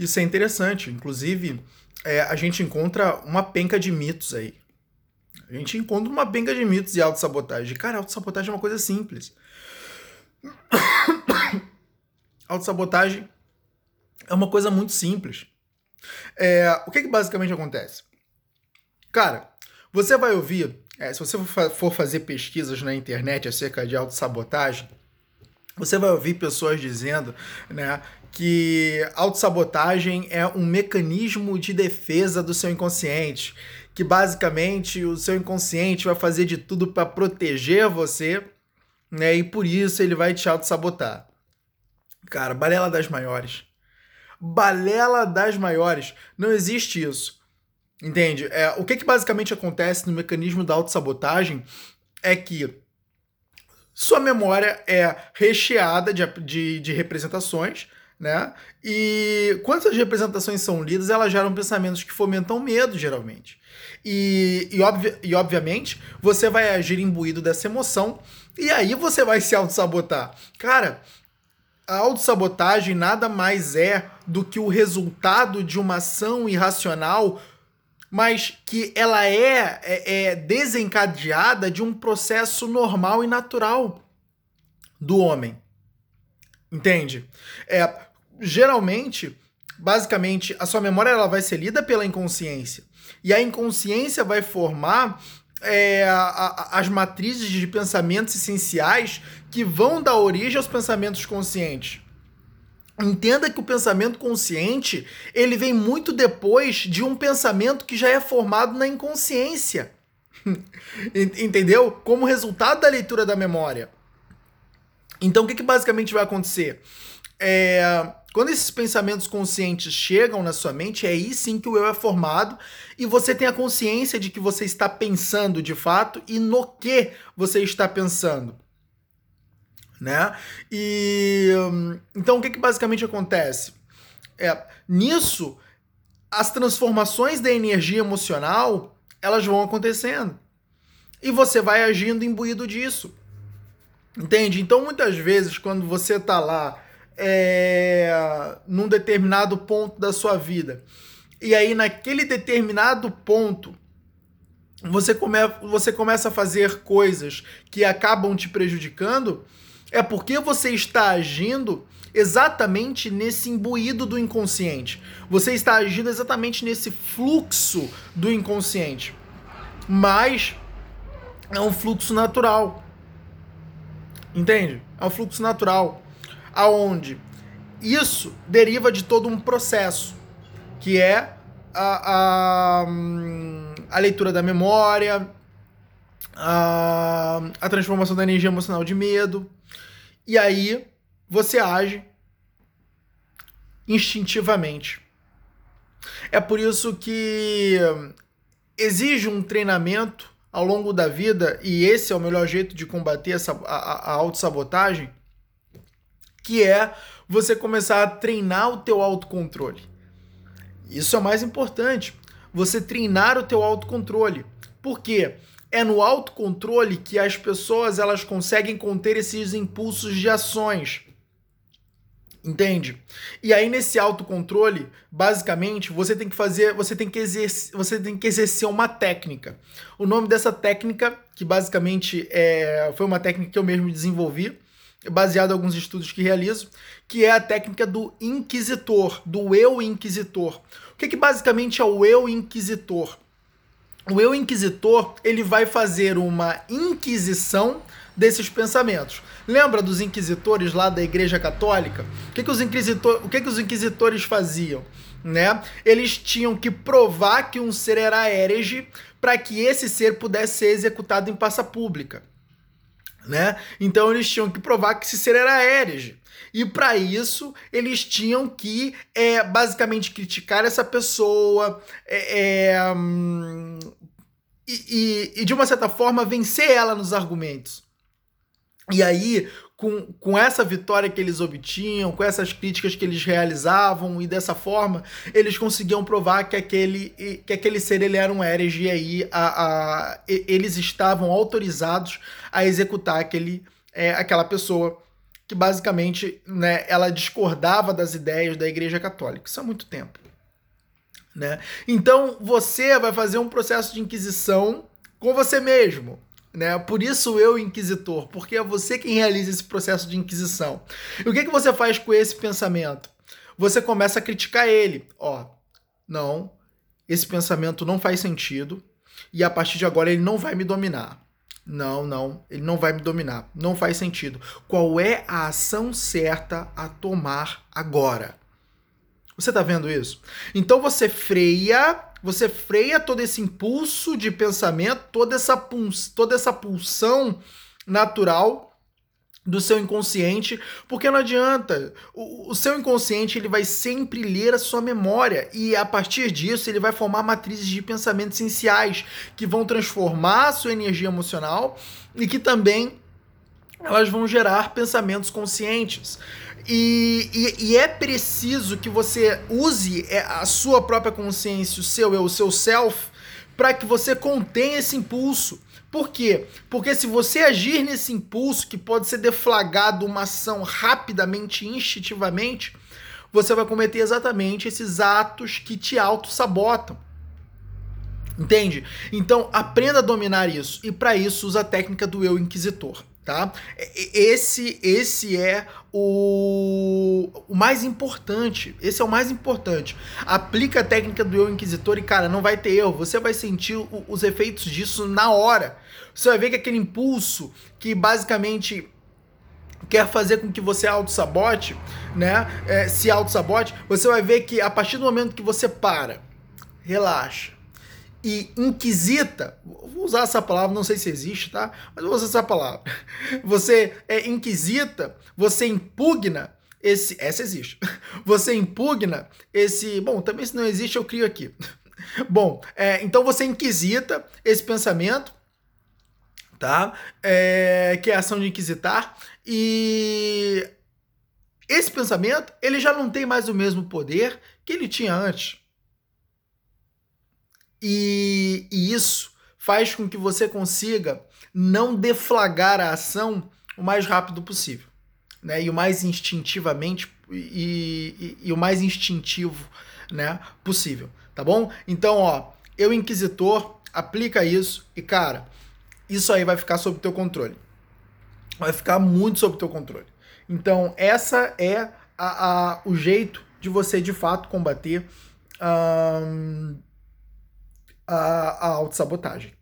Isso é interessante. Inclusive, é, a gente encontra uma penca de mitos aí. A gente encontra uma penca de mitos e autossabotagem. Cara, autossabotagem é uma coisa simples. autossabotagem é uma coisa muito simples. É, o que, que basicamente acontece? Cara, você vai ouvir, é, se você for fazer pesquisas na internet acerca de autossabotagem, você vai ouvir pessoas dizendo né, que autossabotagem é um mecanismo de defesa do seu inconsciente, que basicamente o seu inconsciente vai fazer de tudo para proteger você, né, e por isso ele vai te autossabotar. Cara, balela das maiores. Balela das maiores. Não existe isso. Entende? É, o que, que basicamente acontece no mecanismo da autossabotagem é que sua memória é recheada de, de, de representações, né? E quando essas representações são lidas, elas geram pensamentos que fomentam medo, geralmente. E, e, obvi e obviamente, você vai agir imbuído dessa emoção, e aí você vai se auto-sabotar. Cara, a autossabotagem nada mais é do que o resultado de uma ação irracional, mas que ela é, é, é desencadeada de um processo normal e natural do homem. Entende? É, geralmente, basicamente, a sua memória ela vai ser lida pela inconsciência. E a inconsciência vai formar é, a, a, as matrizes de pensamentos essenciais que vão dar origem aos pensamentos conscientes. Entenda que o pensamento consciente ele vem muito depois de um pensamento que já é formado na inconsciência. Entendeu? Como resultado da leitura da memória. Então, o que, que basicamente vai acontecer? É, quando esses pensamentos conscientes chegam na sua mente, é aí sim que o eu é formado e você tem a consciência de que você está pensando de fato e no que você está pensando. Né? E então o que, que basicamente acontece? É, nisso, as transformações da energia emocional elas vão acontecendo e você vai agindo imbuído disso. Entende? Então, muitas vezes, quando você está lá é, num determinado ponto da sua vida. E aí, naquele determinado ponto, você, come, você começa a fazer coisas que acabam te prejudicando, é porque você está agindo exatamente nesse imbuído do inconsciente. Você está agindo exatamente nesse fluxo do inconsciente. Mas é um fluxo natural. Entende? É um fluxo natural aonde isso deriva de todo um processo, que é a, a, a leitura da memória, a, a transformação da energia emocional de medo, e aí você age instintivamente. É por isso que exige um treinamento ao longo da vida, e esse é o melhor jeito de combater essa, a, a autossabotagem, que é você começar a treinar o teu autocontrole. Isso é o mais importante, você treinar o teu autocontrole. Por quê? É no autocontrole que as pessoas elas conseguem conter esses impulsos de ações. Entende? E aí nesse autocontrole, basicamente, você tem que fazer, você tem que exercer, você tem que exercer uma técnica. O nome dessa técnica, que basicamente é, foi uma técnica que eu mesmo desenvolvi, baseado em alguns estudos que realizo, que é a técnica do inquisitor, do eu inquisitor. O que, que basicamente é o eu inquisitor? O eu inquisitor ele vai fazer uma inquisição desses pensamentos. Lembra dos inquisitores lá da Igreja Católica? O que, que, os, inquisitor, o que, que os inquisitores faziam? Né? Eles tinham que provar que um ser era herege para que esse ser pudesse ser executado em praça pública né? Então eles tinham que provar que ser era herege. E para isso eles tinham que é, basicamente criticar essa pessoa é, é, hum, e, e, e de uma certa forma vencer ela nos argumentos. E aí, com, com essa vitória que eles obtinham, com essas críticas que eles realizavam, e dessa forma eles conseguiam provar que aquele, que aquele ser ele era um herege, e aí a, a, eles estavam autorizados a executar aquele, é, aquela pessoa que basicamente né, ela discordava das ideias da Igreja Católica. Isso há muito tempo. Né? Então você vai fazer um processo de inquisição com você mesmo. Né? Por isso eu, inquisitor, porque é você quem realiza esse processo de inquisição. E o que, que você faz com esse pensamento? Você começa a criticar ele. Ó, não, esse pensamento não faz sentido e a partir de agora ele não vai me dominar. Não, não, ele não vai me dominar. Não faz sentido. Qual é a ação certa a tomar agora? Você tá vendo isso? Então você freia, você freia todo esse impulso de pensamento, toda essa, toda essa pulsão natural do seu inconsciente, porque não adianta. O, o, seu inconsciente ele vai sempre ler a sua memória e a partir disso ele vai formar matrizes de pensamento essenciais que vão transformar a sua energia emocional e que também elas vão gerar pensamentos conscientes. E, e, e é preciso que você use é, a sua própria consciência, o seu eu, o seu self, para que você contenha esse impulso por quê? Porque se você agir nesse impulso, que pode ser deflagrado uma ação rapidamente, instintivamente, você vai cometer exatamente esses atos que te auto-sabotam. Entende? Então, aprenda a dominar isso. E para isso, usa a técnica do eu inquisitor tá? Esse, esse é o, o mais importante. Esse é o mais importante. Aplica a técnica do eu inquisitor e, cara, não vai ter erro. Você vai sentir o, os efeitos disso na hora. Você vai ver que aquele impulso que basicamente quer fazer com que você auto-sabote, né? É, se auto-sabote, você vai ver que a partir do momento que você para, relaxa, e inquisita, vou usar essa palavra, não sei se existe, tá? Mas vou usar essa palavra. Você é inquisita, você impugna esse, essa existe. Você impugna esse, bom, também se não existe eu crio aqui. Bom, é, então você inquisita esse pensamento, tá? É, que é a ação de inquisitar e esse pensamento ele já não tem mais o mesmo poder que ele tinha antes. E, e isso faz com que você consiga não deflagrar a ação o mais rápido possível. Né? E o mais instintivamente e, e, e, o mais instintivo né, possível, tá bom? Então, ó, eu inquisitor, aplica isso e cara, isso aí vai ficar sob teu controle. Vai ficar muito sob teu controle. Então, essa é a, a o jeito de você de fato combater um, a, a autossabotagem.